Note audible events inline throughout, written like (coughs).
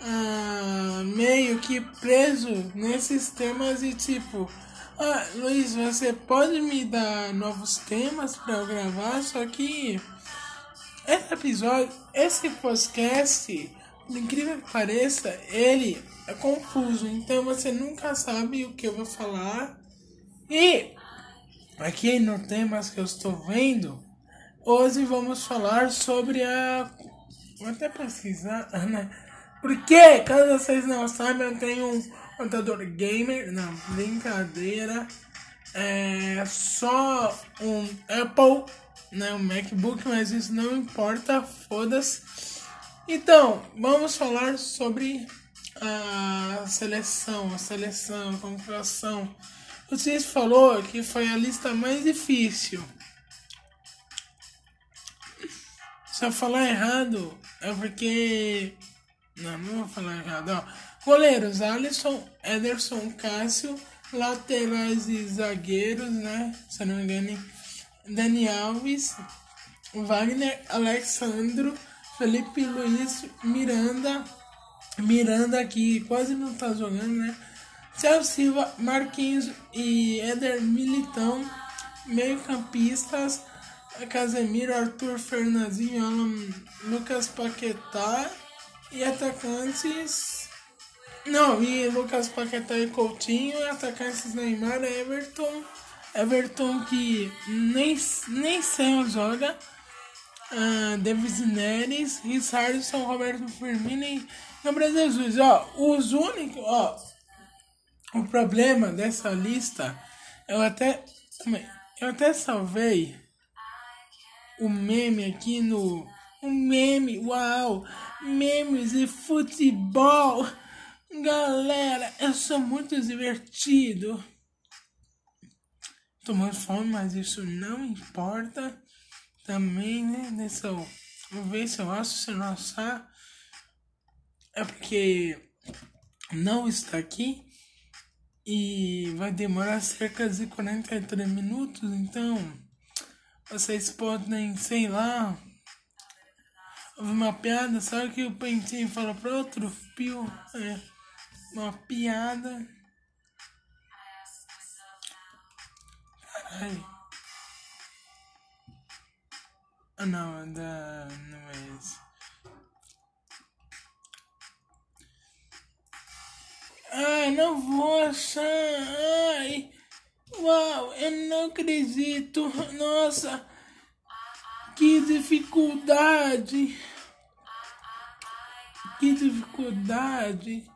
ah, meio que preso nesses temas e tipo, ah, Luiz, você pode me dar novos temas para eu gravar? Só que esse episódio, esse podcast, por incrível que pareça, ele é confuso, então você nunca sabe o que eu vou falar. E aqui no temas que eu estou vendo, hoje vamos falar sobre a. Vou até pesquisar, (laughs) né? Porque, caso vocês não sabem, eu tenho um computador gamer. Não, brincadeira. É só um Apple, né? Um MacBook, mas isso não importa, foda-se. Então, vamos falar sobre a seleção, a seleção, a convocação. Vocês falou que foi a lista mais difícil. Se eu falar errado, é porque não, não vou falar errado. Ó. Goleiros: Alisson, Ederson, Cássio. Laterais e zagueiros, né? Se eu não me engano, Dani Alves, Wagner, Alexandro, Felipe Luiz, Miranda. Miranda que quase não tá jogando, né? Thiago Silva, Marquinhos e Éder Militão. Meio-campistas: Casemiro, Arthur Fernandinho, Alan, Lucas Paquetá e atacantes. Não, e Lucas Paquetá e Coutinho. Atacantes Neymar, Everton. Everton que nem, nem sem joga. Uh, Davis Neres, Richardson, Roberto Firmino e Gabriel Jesus. Ó, os únicos. Ó, o problema dessa lista. Eu até. Eu até salvei o meme aqui no. Um meme, uau! memes e futebol. Galera, eu sou muito divertido. Tomando fome, mas isso não importa. Também, né? Nessa, vou ver se eu acho, se não achar. É porque não está aqui. E vai demorar cerca de 43 minutos. Então, vocês podem, sei lá, uma piada, sabe que o Pentinho fala para outro fio? É uma piada. Caralho. Ah não, é da. não é esse. Ai, não vou achar. Ai. Uau, eu não acredito. Nossa. Que dificuldade. Que dificuldade.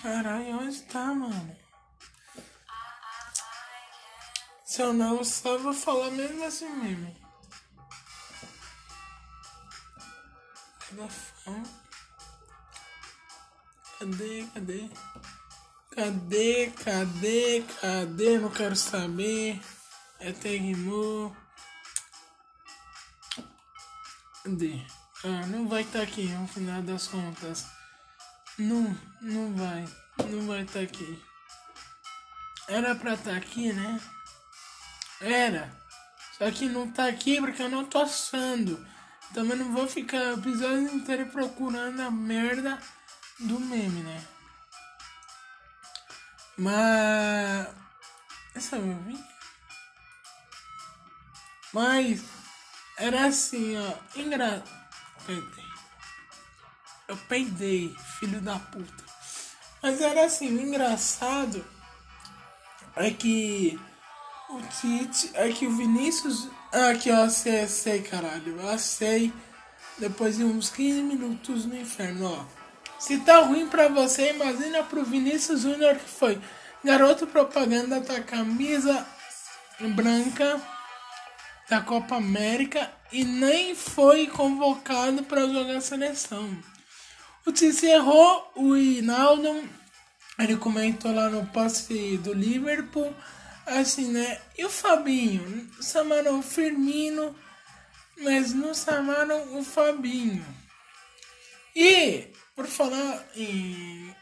Caralho, onde tá, mano? Se eu não só vou falar mesmo assim mesmo. Cadê Cadê, cadê? Cadê, cadê, cadê? Não quero saber. É terrimou. D. Ah, não vai estar tá aqui no final das contas. Não, não vai. Não vai estar tá aqui. Era pra estar tá aqui, né? Era. Só que não tá aqui porque eu não tô assando. Também não vou ficar o episódio inteiro procurando a merda do meme, né? Mas. Essa é Mas era assim, ó. Engra... Eu peidei, filho da puta. Mas era assim, o engraçado é que o Tite. É que o Vinícius. Ah, aqui, ó, sei, sei, caralho. Eu sei. Depois de uns 15 minutos no inferno, ó. Se tá ruim pra você, imagina pro Vinícius Júnior que foi garoto propaganda da camisa branca da Copa América e nem foi convocado para jogar a seleção. O Tite errou, o Hinaldo, ele comentou lá no post do Liverpool, assim, né? E o Fabinho? Chamaram o Firmino, mas não chamaram o Fabinho. E, por falar em...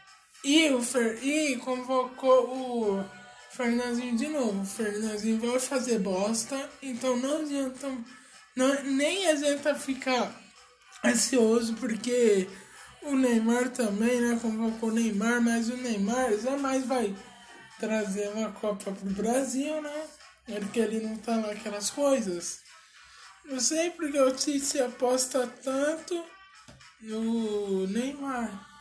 E, o Fer, e convocou o Fernandinho de novo. Fernandinho vai fazer bosta, então não adianta. Não, nem adianta ficar ansioso porque o Neymar também, né? Convocou o Neymar, mas o Neymar jamais vai trazer uma Copa pro Brasil, né? Porque ele não tá lá aquelas coisas. Não sei porque o Tite aposta tanto no Neymar.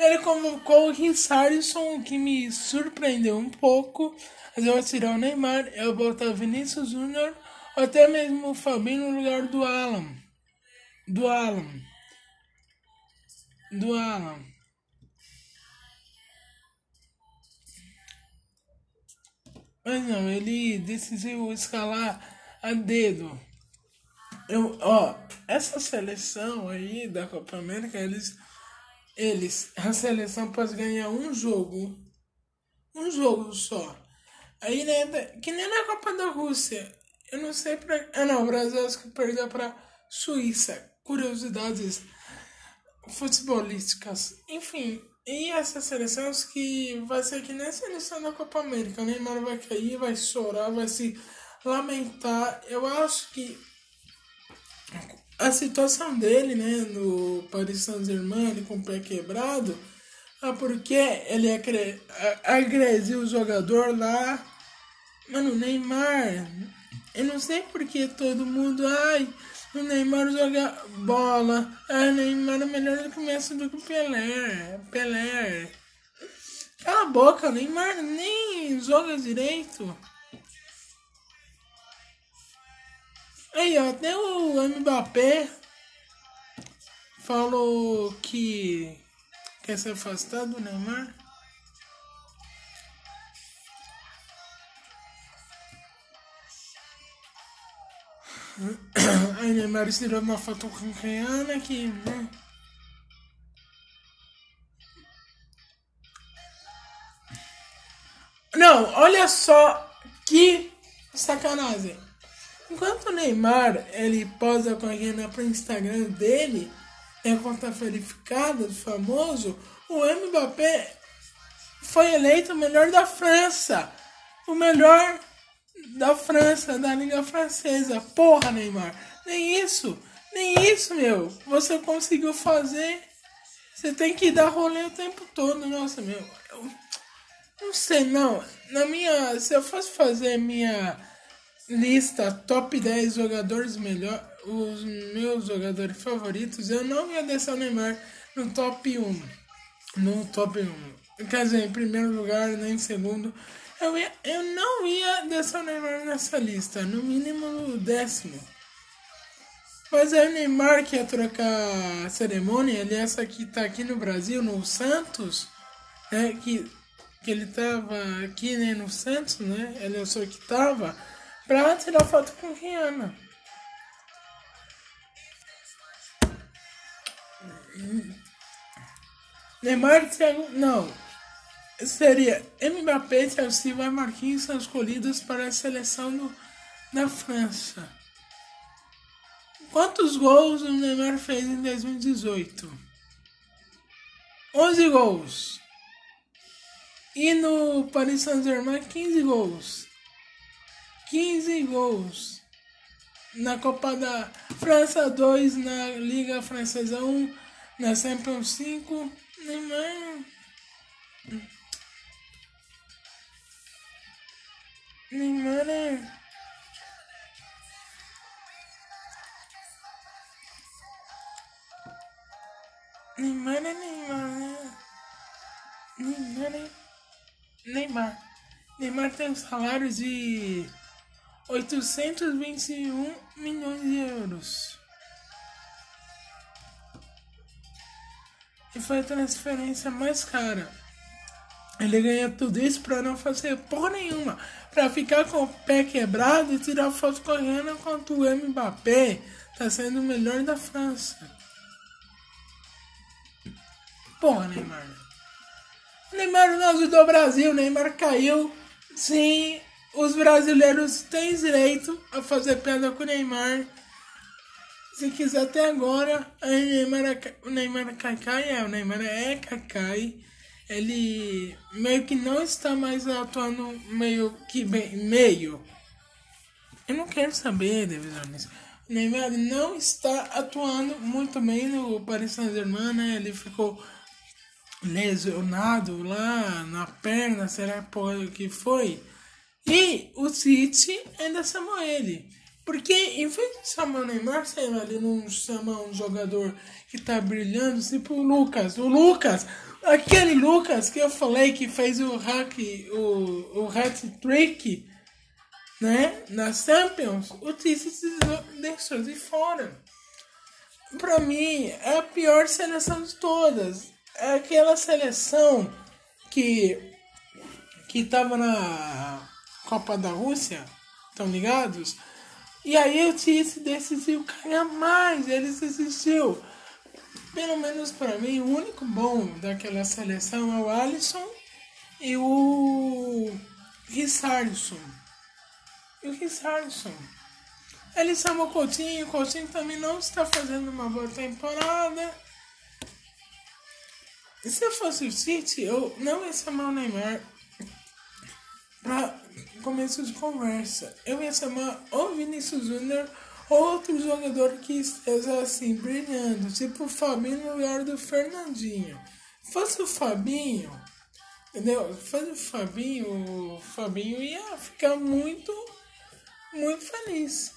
Ele convocou o Richarlison, que me surpreendeu um pouco. Mas eu vou tirar o Neymar, eu vou botar o Vinícius Júnior, ou até mesmo o Fabinho no lugar do Alan. Do Alan. Do Alan. Mas não, ele decidiu escalar a dedo. Eu, ó, essa seleção aí da Copa América, eles eles, a seleção pode ganhar um jogo. Um jogo só. Aí, né, que nem na Copa da Rússia. Eu não sei pra. Ah, não, o Brasil acho que perdeu pra Suíça. Curiosidades futebolísticas. Enfim, e essas seleções que vai ser que nem a seleção da Copa América. O Neymar vai cair, vai chorar, vai se lamentar. Eu acho que a situação dele, né, no Paris Saint-Germain, com o pé quebrado, é porque ele agrediu o jogador lá. Mano, Neymar, eu não sei porque todo mundo, ai, o Neymar joga bola, ai, o Neymar é melhor do que o Messi do que o Pelé, Pelé. Cala a boca, Neymar nem joga direito. Aí, até o Mbappé falou que quer se afastar do Neymar. Aí Neymar tirou uma foto com a Rihanna aqui, né? Não, olha só que sacanagem. Enquanto o Neymar ele posa com a Rihanna pro Instagram dele, é a conta verificada do famoso, o Mbappé foi eleito o melhor da França. O melhor da França, da Liga Francesa. Porra, Neymar. Nem isso. Nem isso, meu. Você conseguiu fazer. Você tem que dar rolê o tempo todo. Nossa, meu. Eu não sei, não. Na minha. Se eu fosse fazer minha lista top 10 jogadores melhor, os meus jogadores favoritos, eu não ia deixar o Neymar no top 1. No top 1. Quer dizer, em primeiro lugar, nem em segundo. Eu, ia, eu não ia deixar o Neymar nessa lista, no mínimo décimo. Mas aí o Neymar que ia trocar a cerimônia, ele essa que tá aqui no Brasil, no Santos, né? Que, que ele tava aqui né, no Santos, né? Ele é só que tava pra tirar foto com Rihanna. Neymar Thiago. Não. Seria Mbappé, Thiago Silva e Marquinhos são escolhidos para a seleção do, da França. Quantos gols o Neymar fez em 2018? 11 gols. E no Paris Saint-Germain, 15 gols. 15 gols. Na Copa da França 2, na Liga Francesa 1, na Champions 5, Neymar. Neymar é. Neymar é Neymar, né? Neymar é. Neymar. Neymar tem um salário de 821 milhões de euros. E foi a transferência mais cara. Ele ganha tudo isso pra não fazer porra nenhuma. Pra ficar com o pé quebrado e tirar foto correndo enquanto o Mbappé tá sendo o melhor da França. Porra, Neymar. Neymar não ajudou o Brasil, Neymar caiu. Sim, os brasileiros têm direito a fazer piada com o Neymar. Se quiser até agora, o Neymar, é, o Neymar é Kakai, é, o Neymar é Kakai. Ele meio que não está mais atuando meio que bem, meio. Eu não quero saber, divisiones. Neymar não está atuando muito bem no Paris Saint-Germain, né? Ele ficou lesionado lá na perna, será que foi? E o City ainda chamou ele. Porque em vez de chamar o Neymar, sei lá, ele não chama um jogador que tá brilhando, tipo o Lucas. O Lucas, aquele Lucas que eu falei que fez o hack, o, o hat-trick, né, na Champions, o City deixou de fora. Pra mim, é a pior seleção de todas. É aquela seleção que que tava na Copa da Rússia, estão ligados? E aí o Tite decidiu ganhar mais, ele desistiu. Pelo menos para mim, o único bom daquela seleção é o Alisson e o Richardson. E o Richardson. Ele chamou o Coutinho, o Coutinho também não está fazendo uma boa temporada. E se eu fosse o City, eu não ia chamar o Neymar para começo de conversa. Eu ia chamar o Vinícius Júnior outro jogador que esteja assim brilhando, tipo o Fabinho no lugar do Fernandinho. Fosse o Fabinho, entendeu? Fosse o Fabinho, o Fabinho ia ficar muito, muito feliz.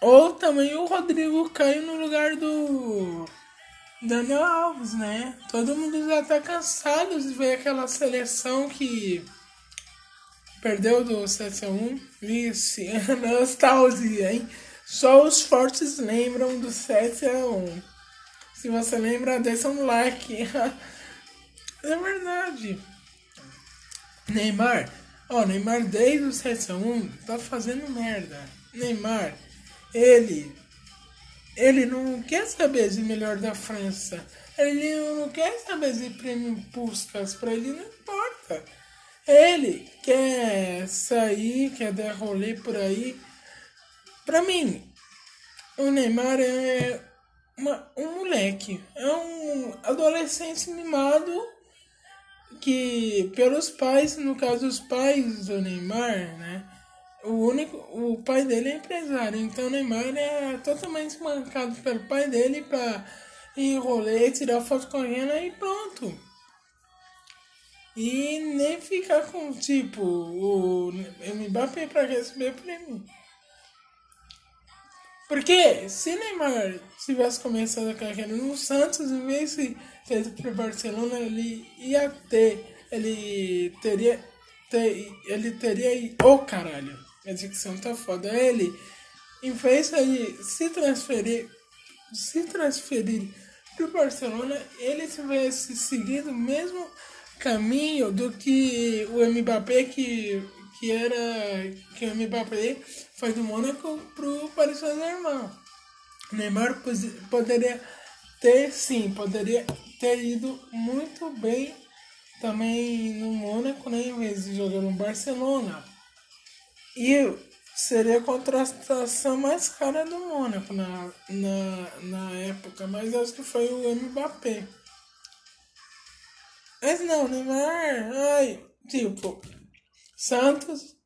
Ou também o Rodrigo Caio no lugar do Daniel Alves, né? Todo mundo já tá cansado de ver aquela seleção que Perdeu do 7x1. Vixe, (laughs) nostalgia, hein? Só os fortes lembram do 7x1. Se você lembra, deixa um like. (laughs) é verdade. Neymar. Ó, Neymar desde o 7x1 tá fazendo merda. Neymar, ele. Ele não quer saber de melhor da França. Ele não quer saber de prêmio Puskas. Pra ele não importa. Ele quer sair, quer dar rolê por aí. Pra mim, o Neymar é uma, um moleque, é um adolescente mimado que pelos pais, no caso os pais do Neymar, né? O único, o pai dele é empresário, então o Neymar é totalmente mancado pelo pai dele para rolê, tirar foto a e pronto. E nem ficar com, tipo, o Mbappé para receber prêmio. Porque se Neymar tivesse começado a carreira no Santos, em vez de ter para Barcelona, ele ia ter, ele teria, ter, ele teria, ô oh, caralho, a dicção tá foda, ele, em vez de se transferir, se transferir para Barcelona, ele tivesse seguido mesmo caminho do que o Mbappé que que era que o Mbappé foi do Mônaco pro Paris Saint-Germain. Neymar poderia ter sim, poderia ter ido muito bem também no Mônaco, né, em vez de jogar no Barcelona. E seria a contratação mais cara do Mônaco na, na, na época, mas acho que foi o Mbappé. Mas não, Neymar, ai, tipo, Santos,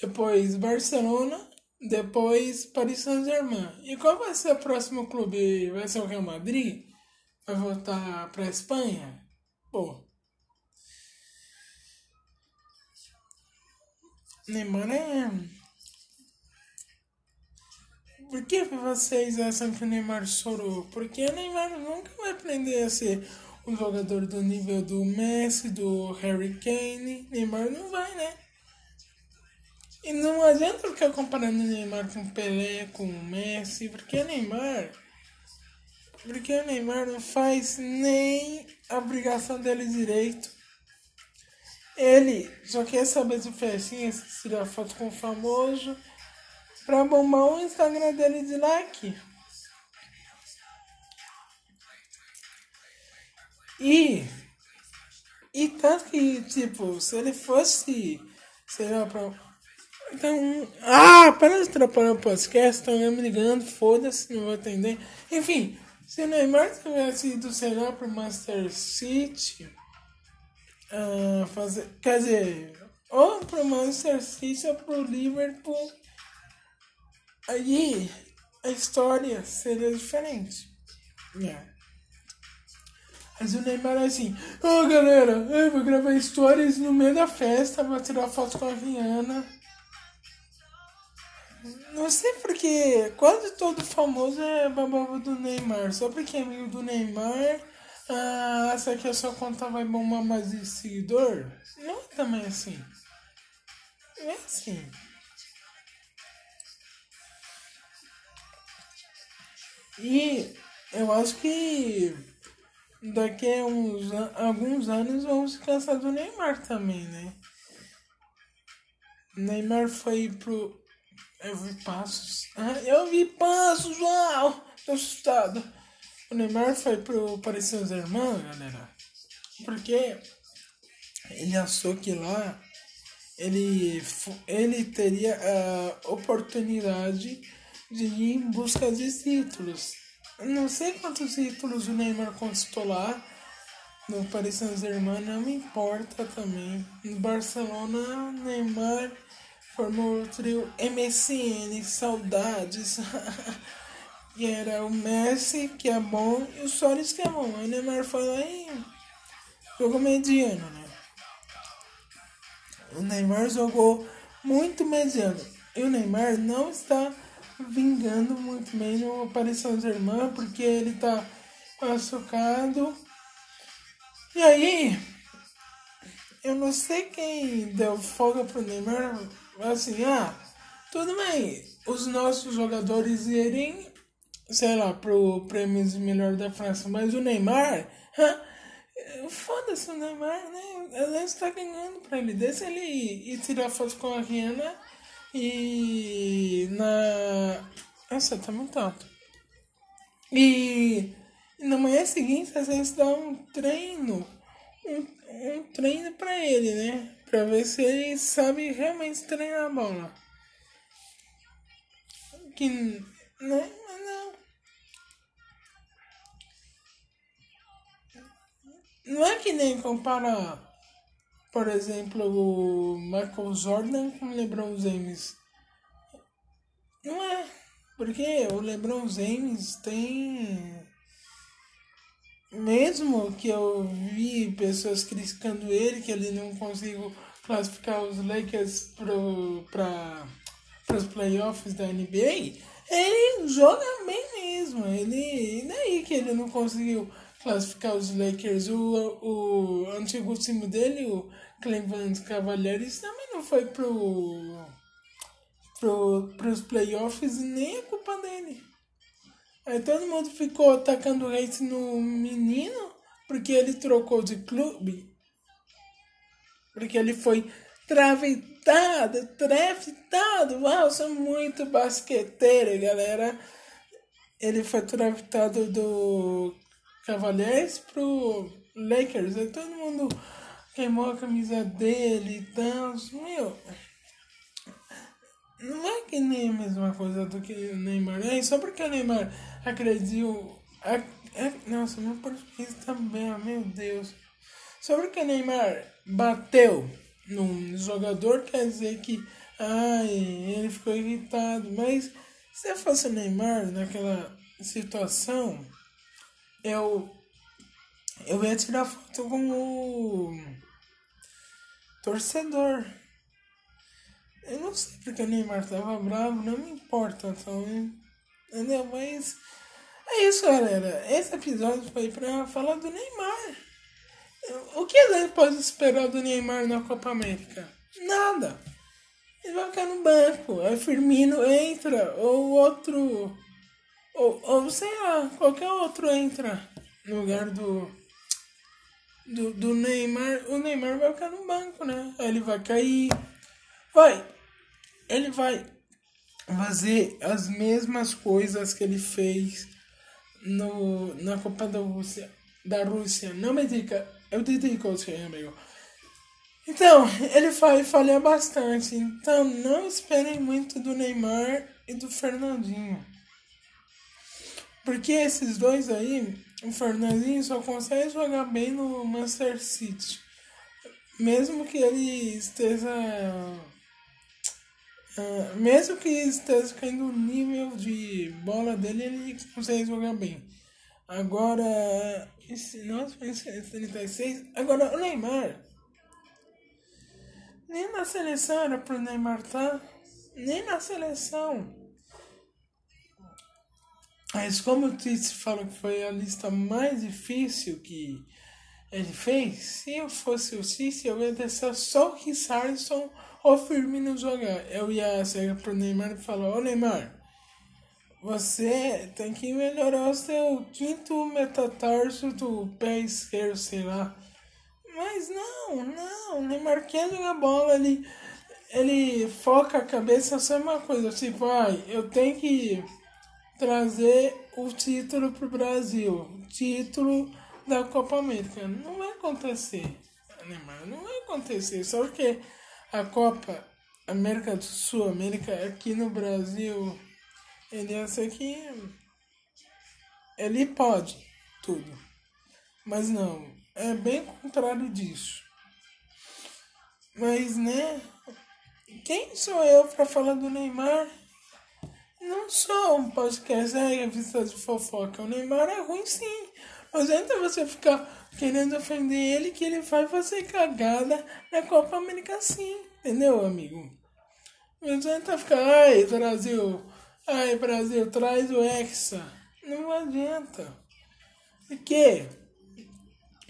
depois Barcelona, depois Paris Saint-Germain. E qual vai ser o próximo clube? Vai ser o Real Madrid? Vai voltar pra Espanha? Pô. Neymar é. Por que vocês acham que o Neymar chorou? Porque o Neymar nunca vai aprender a ser um jogador do nível do Messi, do Harry Kane, Neymar não vai, né? E não adianta ficar comparando o Neymar com o Pelé, com o Messi, porque o Neymar. Porque o Neymar não faz nem a obrigação dele direito. Ele só quer saber de festinha, tirar foto com o famoso, pra bombar o Instagram dele de like. E. E tanto que, tipo, se ele fosse. Sei lá, pra. Então. Ah, para de atrapalhar o podcast, estão me ligando, foda-se, não vou atender. Enfim, se o Neymar tivesse ido, sei lá, pro Master City. Uh, fazer, quer dizer, ou pro Manchester City ou pro Liverpool. Aí a história seria diferente. É. Mas o Neymar é assim, ô oh, galera, eu vou gravar histórias no meio da festa, vou tirar foto com a Rihanna. Não sei porque quase todo famoso é babava do Neymar. Só porque é amigo do Neymar, ah, essa aqui a sua conta vai bombar mais de seguidor? Não é também assim. É assim. E eu acho que daqui a uns, alguns anos vamos se cansar do Neymar também, né? Neymar foi pro. Eu vi passos. Ah, eu vi passos! Uau! Tô assustado. O Neymar foi pro Paris Saint-Germain, galera. Porque ele achou que lá ele, ele teria a oportunidade de ir em busca de títulos. Não sei quantos títulos o Neymar conquistou lá. No Paris Saint-Germain não me importa também. No Barcelona, Neymar formou o trio MSN, saudades. (laughs) e era o Messi, que é bom, e o Soares, que é bom. Aí o Neymar foi lá e jogou mediano, né? O Neymar jogou muito mediano. E o Neymar não está vingando muito bem no Paris Saint-Germain, porque ele tá machucado. E aí, eu não sei quem deu folga pro Neymar, assim, ah, tudo bem, os nossos jogadores irem, sei lá, pro prêmio de melhor da França, mas o Neymar, foda-se o Neymar, né? Ele está ganhando pra ele. Deixa ele ir tirar foto com a Rihanna e na. Nossa, tá muito alto. E na manhã seguinte a gente dá um treino. Um, um treino pra ele, né? Pra ver se ele sabe realmente treinar a bola. Que. Né? Não. Não é que nem comparar por exemplo, o Michael Jordan com o LeBron James. Não é, porque o LeBron James tem. Mesmo que eu vi pessoas criticando ele, que ele não conseguiu classificar os Lakers para os playoffs da NBA, ele joga bem mesmo. Ele, e daí que ele não conseguiu classificar os Lakers. O, o antigo time dele, o Cleveland Cavaliers, também não foi pro, pro, pros playoffs e nem é culpa dele. Aí todo mundo ficou atacando o hate no menino porque ele trocou de clube. Porque ele foi travetado, traftado. Uau, sou muito basqueteiro, galera. Ele foi traftado do Cavaliers pro Lakers. Aí todo mundo queimou a camisa dele e tal. Meu, não é que nem a mesma coisa do que o Neymar. É só porque o Neymar acreditou. Nossa, meu português também, tá meu Deus. Só porque o Neymar bateu num jogador quer dizer que ai, ele ficou irritado. Mas se fosse o Neymar naquela situação eu eu ia tirar foto com o torcedor. Eu não sei porque o Neymar tava bravo, não me importa também. Entendeu? Mas é isso, galera. Esse episódio foi pra falar do Neymar. O que a gente pode esperar do Neymar na Copa América? Nada. Ele vai ficar no banco. Aí Firmino entra, ou outro ou, ou sei lá, qualquer outro entra no lugar do, do, do Neymar. O Neymar vai ficar no banco, né? Ele vai cair. Vai. Ele vai fazer as mesmas coisas que ele fez no, na Copa da Rússia. Da Rússia. Não me diga. Eu te digo, amigo. Então, ele vai falhar bastante. Então, não esperem muito do Neymar e do Fernandinho. Porque esses dois aí, o Fernandinho só consegue jogar bem no Manchester City. Mesmo que ele esteja Uh, mesmo que esteja caindo o nível de bola dele, ele consegue jogar bem. Agora, esse, nossa, esse 36. Agora, o Neymar. Nem na seleção era pro Neymar tá. Nem na seleção. Mas como o Tite falou que foi a lista mais difícil que ele fez, se eu fosse o Tite, eu ia deixar só o Richarlison ou Firmino jogar. Eu ia chegar pro Neymar e falar, ô Neymar, você tem que melhorar o seu quinto metatarso do pé esquerdo, sei lá. Mas não, não, o Neymar quer jogar bola, ele, ele foca a cabeça só uma coisa, tipo, ai, eu tenho que trazer o título pro Brasil, título da Copa América. Não vai acontecer, Neymar, não vai acontecer, só porque a Copa América do Sul, América aqui no Brasil, ele acha que ele pode tudo. Mas não, é bem contrário disso. Mas né, quem sou eu para falar do Neymar? Não sou um podcast, é revista de fofoca. O Neymar é ruim sim. Mas entra você ficar querendo ofender ele que ele vai fazer cagada na Copa América sim. Entendeu, amigo? Mas entra ficar, ai Brasil, ai Brasil, traz o Hexa. Não adianta. Porque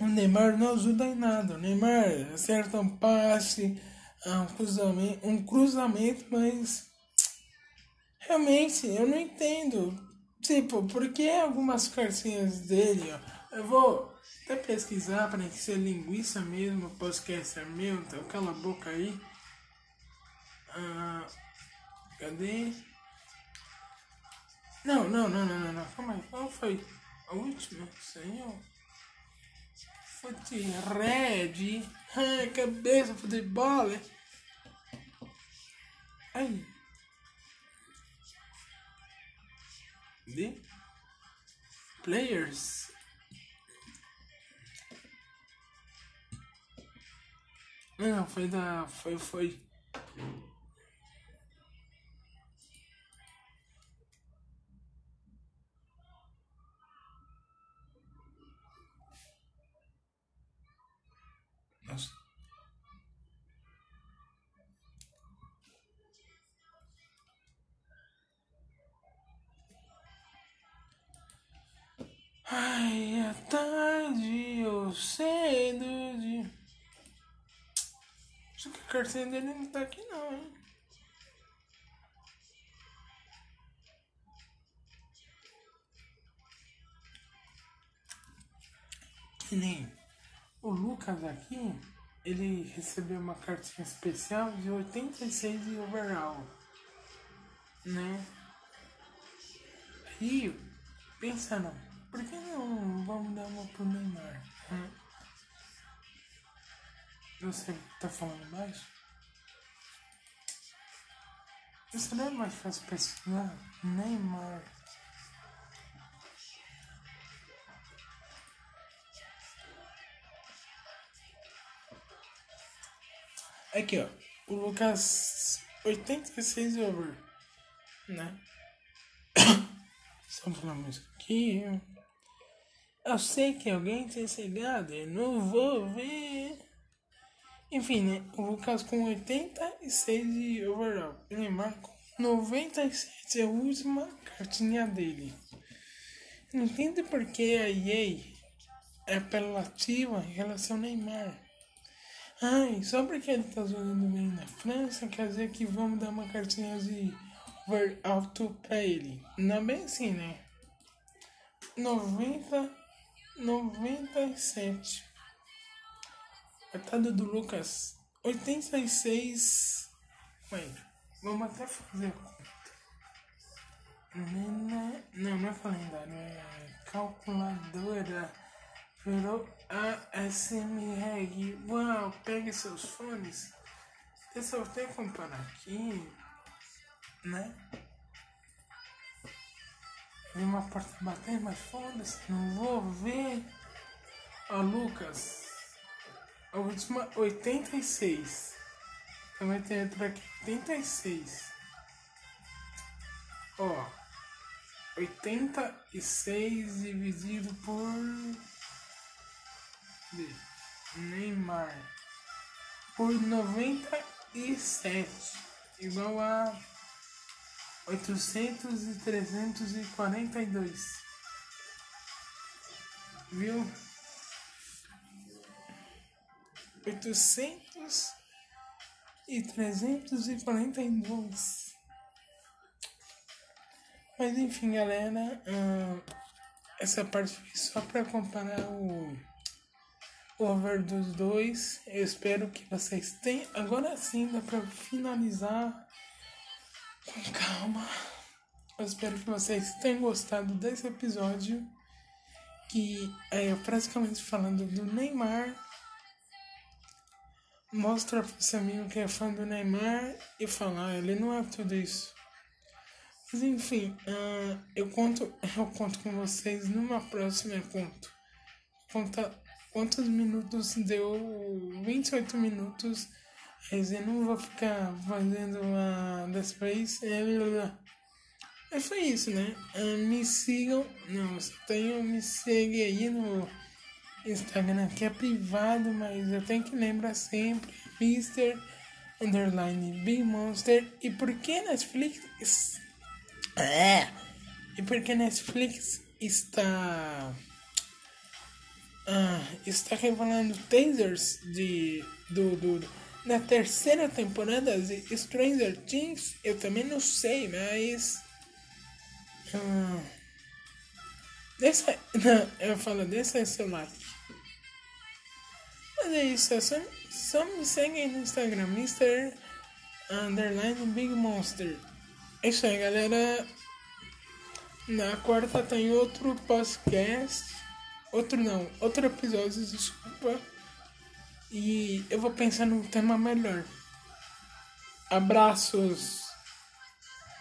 o Neymar não ajuda em nada. O Neymar acerta um passe, um cruzamento, um cruzamento mas realmente eu não entendo. Tipo, por que algumas cartinhas dele, ó, eu vou até pesquisar para ser linguiça mesmo, podcast é meu, então cala a boca aí. Ah, cadê? Não, não, não, não, não, não, calma aí, qual foi a última? Senhor. Fute red, ai, cabeça, futebol. Ai. De players. Não, foi da. Foi. Foi. Ai, é tarde ou cedo de. Acho que a cartinha dele não tá aqui não, hein? Que nem o Lucas aqui, ele recebeu uma cartinha especial de 86 de overall, né? E pensando, por que não vamos dar uma pro Neymar? Hum? Você tá falando baixo? Isso não é mais fácil pesquisar? Neymar. Aqui, ó. O Lucas 86 over. Né? (coughs) Só pra música aqui. Eu sei que alguém tem chegado. Eu não vou ver. Enfim, né? O Lucas com 86 de overall. Neymar com 97 é a última cartinha dele. Não entendo por que a EA é apelativa em relação ao Neymar. Ai, só porque ele tá jogando bem na França, quer dizer que vamos dar uma cartinha de over alto pra ele. Não é bem assim, né? 90, 97. Coitado do Lucas. 86. Mãe, vamos até fazer a conta. Não, não é calendário, é calculadora. Virou ASMR. Uau, pegue seus fones. Eu só tenho que comparar aqui, né? Vi uma porta bater, mas foda-se, não vou ver. Ó, Lucas. A última 86. Também tem outra aqui, 86. Ó, 86 dividido por. Neymar. Por 97. Igual a 800 e 342. Viu? 800 e 342. Mas enfim, galera, uh, essa parte foi só para comparar o over dos dois. Eu espero que vocês tenham. Agora sim, dá para finalizar com calma. Eu espero que vocês tenham gostado desse episódio. Que é praticamente falando do Neymar. Mostra pro seu amigo que é fã do Neymar e falar, ele não é tudo isso. Mas enfim, uh, eu conto (laughs) eu conto com vocês numa próxima conto. Conta quantos minutos deu 28 minutos. Mas eu não vou ficar fazendo uma das vezes. É, foi isso, né? Uh, me sigam. Não, só tenho me segue aí no Instagram que é privado, mas eu tenho que lembrar sempre. Mr. Underline Big Monster. E por que Netflix? É. E porque Netflix está ah, está revelando tasers de do, do da terceira temporada de Stranger Things, eu também não sei, mas ah, deixa, (laughs) não, eu falo deixa seu like. Mas é isso, é só, só me segue no Instagram, Mr. Underline Big Monster. É isso aí, galera. Na quarta tem outro podcast. Outro não, outro episódio, desculpa. E eu vou pensar num tema melhor. Abraços.